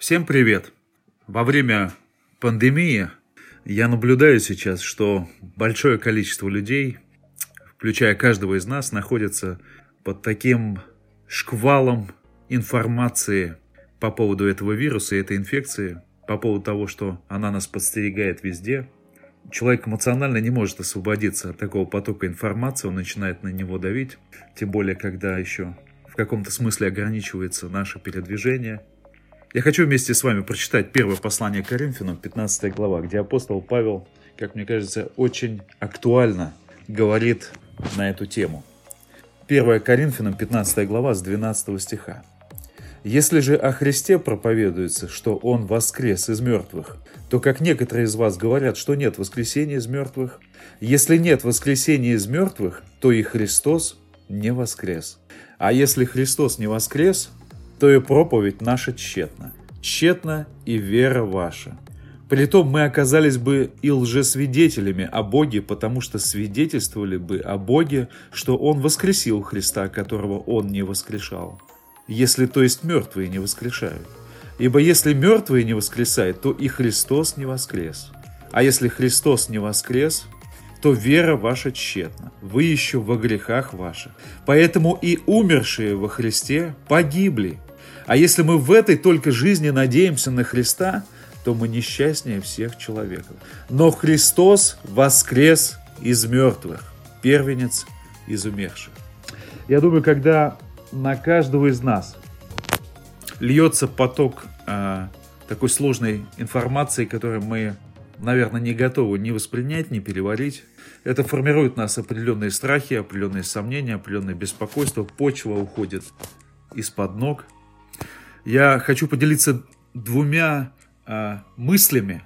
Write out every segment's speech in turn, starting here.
Всем привет! Во время пандемии я наблюдаю сейчас, что большое количество людей, включая каждого из нас, находится под таким шквалом информации по поводу этого вируса и этой инфекции, по поводу того, что она нас подстерегает везде. Человек эмоционально не может освободиться от такого потока информации, он начинает на него давить, тем более, когда еще в каком-то смысле ограничивается наше передвижение. Я хочу вместе с вами прочитать первое послание Коринфянам, 15 глава, где апостол Павел, как мне кажется, очень актуально говорит на эту тему. 1 Коринфянам, 15 глава, с 12 стиха. Если же о Христе проповедуется, что Он воскрес из мертвых, то как некоторые из вас говорят, что нет воскресения из мертвых, если нет воскресения из мертвых, то и Христос не воскрес. А если Христос не воскрес, то и проповедь наша тщетна. Тщетна и вера ваша. Притом мы оказались бы и лжесвидетелями о Боге, потому что свидетельствовали бы о Боге, что Он воскресил Христа, которого Он не воскрешал если то есть мертвые не воскрешают. Ибо если мертвые не воскресают, то и Христос не воскрес. А если Христос не воскрес, то вера ваша тщетна, вы еще во грехах ваших. Поэтому и умершие во Христе погибли. А если мы в этой только жизни надеемся на Христа, то мы несчастнее всех человеков. Но Христос воскрес из мертвых, первенец из умерших. Я думаю, когда на каждого из нас льется поток э, такой сложной информации, которую мы, наверное, не готовы ни воспринять, ни переварить. Это формирует нас определенные страхи, определенные сомнения, определенное беспокойство. Почва уходит из-под ног. Я хочу поделиться двумя э, мыслями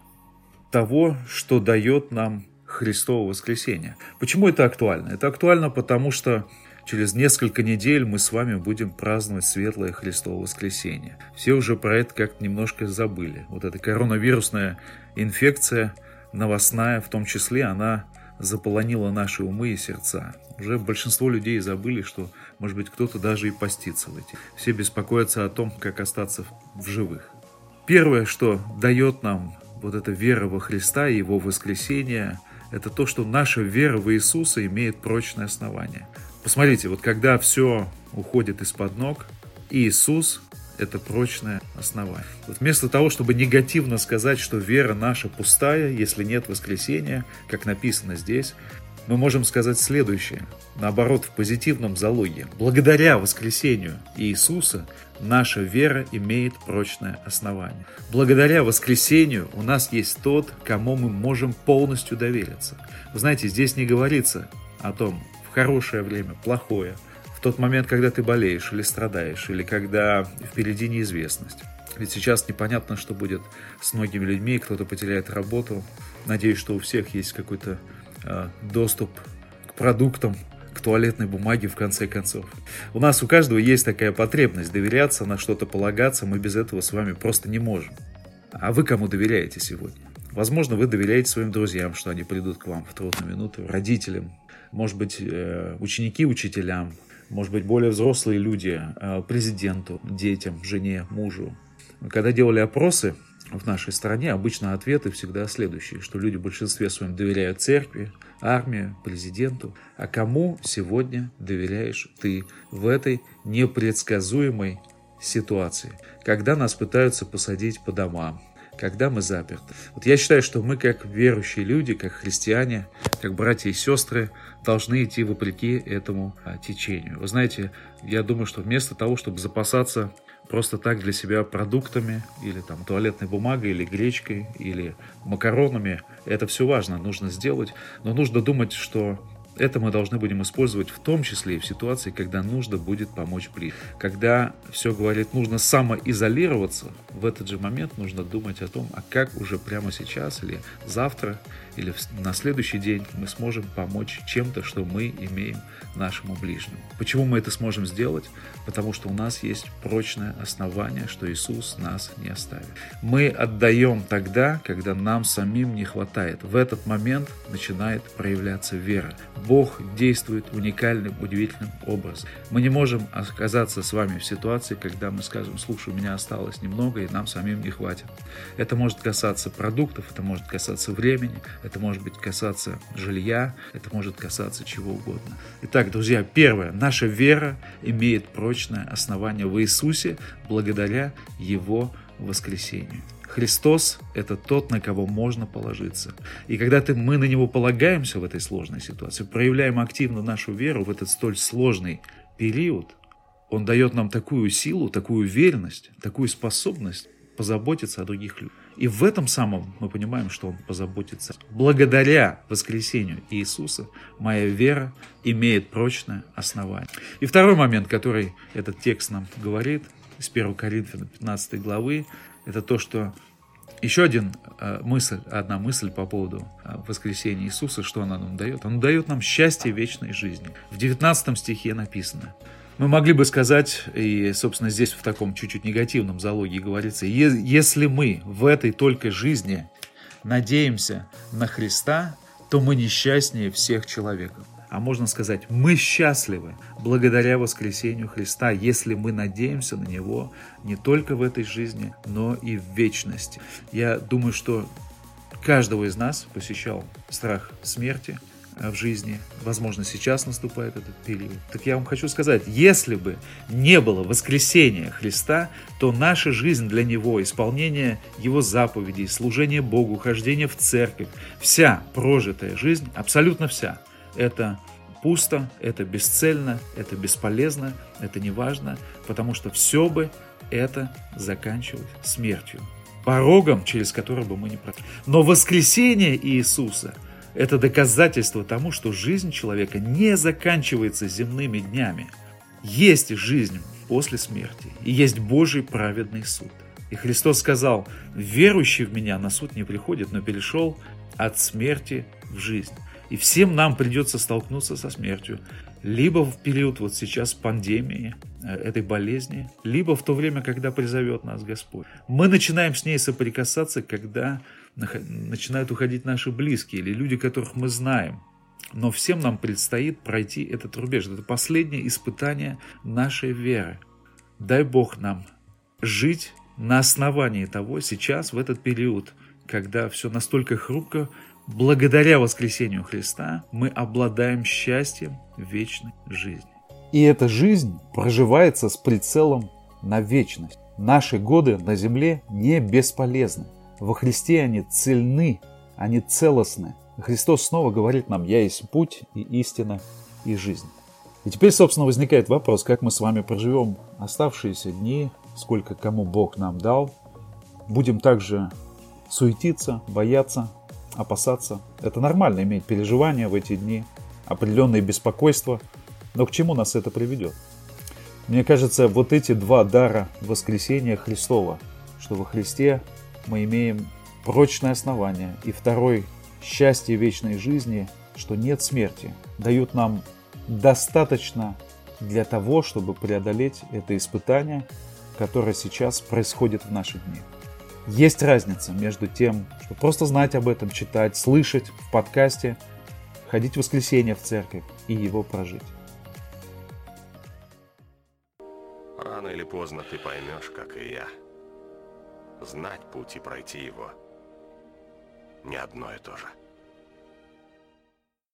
того, что дает нам Христово воскресение. Почему это актуально? Это актуально потому, что Через несколько недель мы с вами будем праздновать Светлое Христово Воскресенье. Все уже про это как-то немножко забыли. Вот эта коронавирусная инфекция, новостная в том числе, она заполонила наши умы и сердца. Уже большинство людей забыли, что, может быть, кто-то даже и постится в эти. Все беспокоятся о том, как остаться в живых. Первое, что дает нам вот эта вера во Христа и Его воскресение, это то, что наша вера в Иисуса имеет прочное основание. Посмотрите, вот когда все уходит из-под ног, Иисус – это прочное основание. Вот вместо того, чтобы негативно сказать, что вера наша пустая, если нет воскресения, как написано здесь, мы можем сказать следующее. Наоборот, в позитивном залоге. Благодаря воскресению Иисуса наша вера имеет прочное основание. Благодаря воскресению у нас есть тот, кому мы можем полностью довериться. Вы знаете, здесь не говорится о том, хорошее время, плохое, в тот момент, когда ты болеешь или страдаешь, или когда впереди неизвестность. Ведь сейчас непонятно, что будет с многими людьми, кто-то потеряет работу. Надеюсь, что у всех есть какой-то доступ к продуктам, к туалетной бумаге в конце концов. У нас у каждого есть такая потребность доверяться, на что-то полагаться, мы без этого с вами просто не можем. А вы кому доверяете сегодня? Возможно, вы доверяете своим друзьям, что они придут к вам в трудную минуту, родителям, может быть, э, ученики учителям, может быть, более взрослые люди, э, президенту, детям, жене, мужу. Когда делали опросы в нашей стране, обычно ответы всегда следующие, что люди в большинстве своем доверяют церкви, армии, президенту. А кому сегодня доверяешь ты в этой непредсказуемой ситуации, когда нас пытаются посадить по домам, когда мы заперты. Вот я считаю, что мы, как верующие люди, как христиане, как братья и сестры, должны идти вопреки этому а, течению. Вы знаете, я думаю, что вместо того, чтобы запасаться просто так для себя продуктами, или там туалетной бумагой, или гречкой, или макаронами, это все важно, нужно сделать, но нужно думать, что это мы должны будем использовать в том числе и в ситуации, когда нужно будет помочь близким. Когда все говорит, нужно самоизолироваться, в этот же момент нужно думать о том, а как уже прямо сейчас или завтра или на следующий день мы сможем помочь чем-то, что мы имеем нашему ближнему. Почему мы это сможем сделать? Потому что у нас есть прочное основание, что Иисус нас не оставит. Мы отдаем тогда, когда нам самим не хватает. В этот момент начинает проявляться вера. Бог действует уникальным, удивительным образом. Мы не можем оказаться с вами в ситуации, когда мы скажем, слушай, у меня осталось немного, и нам самим не хватит. Это может касаться продуктов, это может касаться времени, это может быть касаться жилья, это может касаться чего угодно. Итак, друзья, первое. Наша вера имеет прочное основание в Иисусе благодаря Его воскресению. Христос – это тот, на кого можно положиться. И когда ты, мы на Него полагаемся в этой сложной ситуации, проявляем активно нашу веру в этот столь сложный период, Он дает нам такую силу, такую уверенность, такую способность позаботиться о других людях. И в этом самом мы понимаем, что Он позаботится. Благодаря воскресению Иисуса моя вера имеет прочное основание. И второй момент, который этот текст нам говорит, из 1 Коринфянам 15 главы, это то, что еще один э, мысль, одна мысль по поводу э, воскресения Иисуса, что она нам дает. Он дает нам счастье вечной жизни. В 19 стихе написано, мы могли бы сказать, и, собственно, здесь в таком чуть-чуть негативном залоге говорится, если мы в этой только жизни надеемся на Христа, то мы несчастнее всех человеков а можно сказать, мы счастливы благодаря воскресению Христа, если мы надеемся на Него не только в этой жизни, но и в вечности. Я думаю, что каждого из нас посещал страх смерти э, в жизни. Возможно, сейчас наступает этот период. Так я вам хочу сказать, если бы не было воскресения Христа, то наша жизнь для Него, исполнение Его заповедей, служение Богу, хождение в церковь, вся прожитая жизнь, абсолютно вся – это пусто, это бесцельно, это бесполезно, это не важно, потому что все бы это заканчивалось смертью, порогом, через который бы мы не прошли. Но воскресение Иисуса – это доказательство тому, что жизнь человека не заканчивается земными днями. Есть жизнь после смерти, и есть Божий праведный суд. И Христос сказал, верующий в Меня на суд не приходит, но перешел от смерти в жизнь. И всем нам придется столкнуться со смертью. Либо в период вот сейчас пандемии, э, этой болезни, либо в то время, когда призовет нас Господь. Мы начинаем с ней соприкасаться, когда начинают уходить наши близкие или люди, которых мы знаем. Но всем нам предстоит пройти этот рубеж. Это последнее испытание нашей веры. Дай Бог нам жить на основании того сейчас, в этот период, когда все настолько хрупко, Благодаря воскресению Христа мы обладаем счастьем вечной жизни. И эта жизнь проживается с прицелом на вечность. Наши годы на земле не бесполезны. Во Христе они цельны, они целостны. Христос снова говорит нам, я есть путь и истина и жизнь. И теперь, собственно, возникает вопрос, как мы с вами проживем оставшиеся дни, сколько кому Бог нам дал. Будем также суетиться, бояться, опасаться. Это нормально иметь переживания в эти дни, определенные беспокойства. Но к чему нас это приведет? Мне кажется, вот эти два дара воскресения Христова, что во Христе мы имеем прочное основание, и второй – счастье вечной жизни, что нет смерти, дают нам достаточно для того, чтобы преодолеть это испытание, которое сейчас происходит в наших днях. Есть разница между тем, что просто знать об этом, читать, слышать в подкасте, ходить в воскресенье в церковь и его прожить. Рано или поздно ты поймешь, как и я. Знать путь и пройти его не одно и то же.